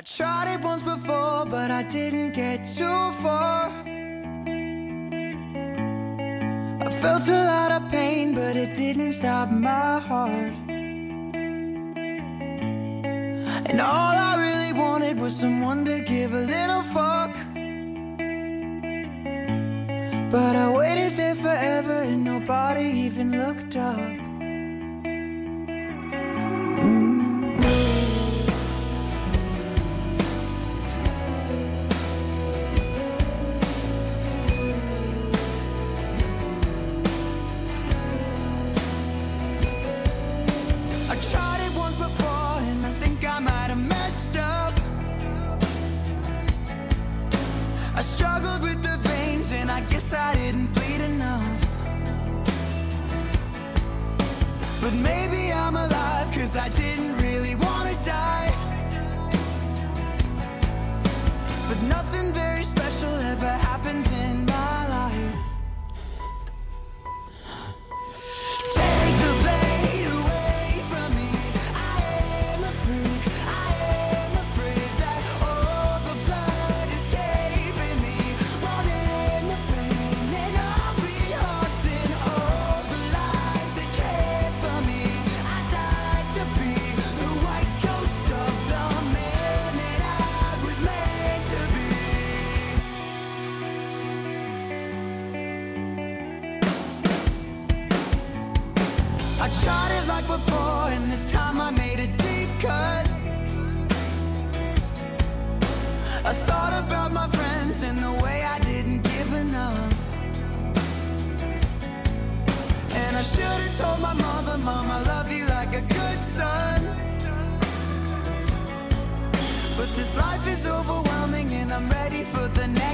I tried it once before, but I didn't get too far. I felt a lot of pain, but it didn't stop my heart. And all I really wanted was someone to give a little fuck. But I waited there forever and nobody even looked up. I struggled with the veins and I guess I didn't bleed enough. But maybe I'm alive I tried it like before, and this time I made a deep cut. I thought about my friends and the way I didn't give enough. And I should have told my mother, Mom, I love you like a good son. But this life is overwhelming, and I'm ready for the next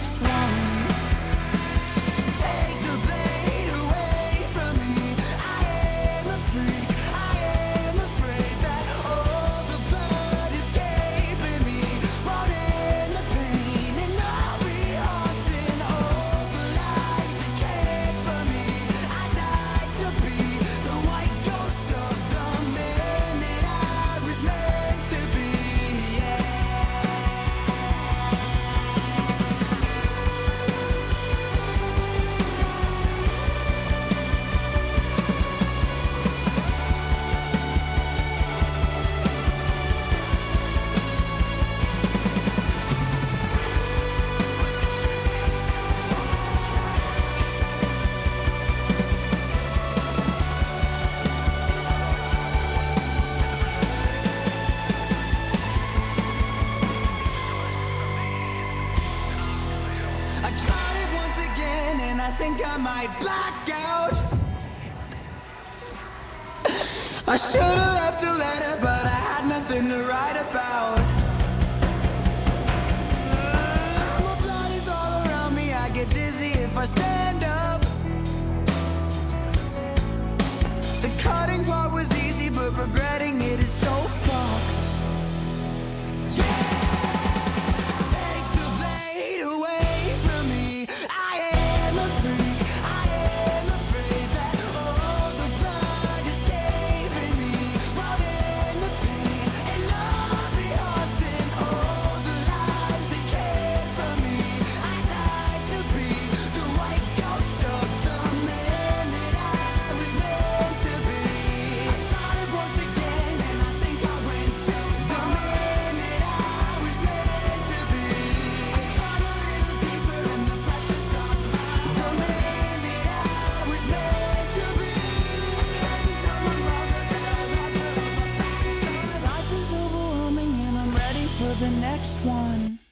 think I might black out. I should have left a letter, but I had nothing to write about. My blood is all around me, I get dizzy if I stand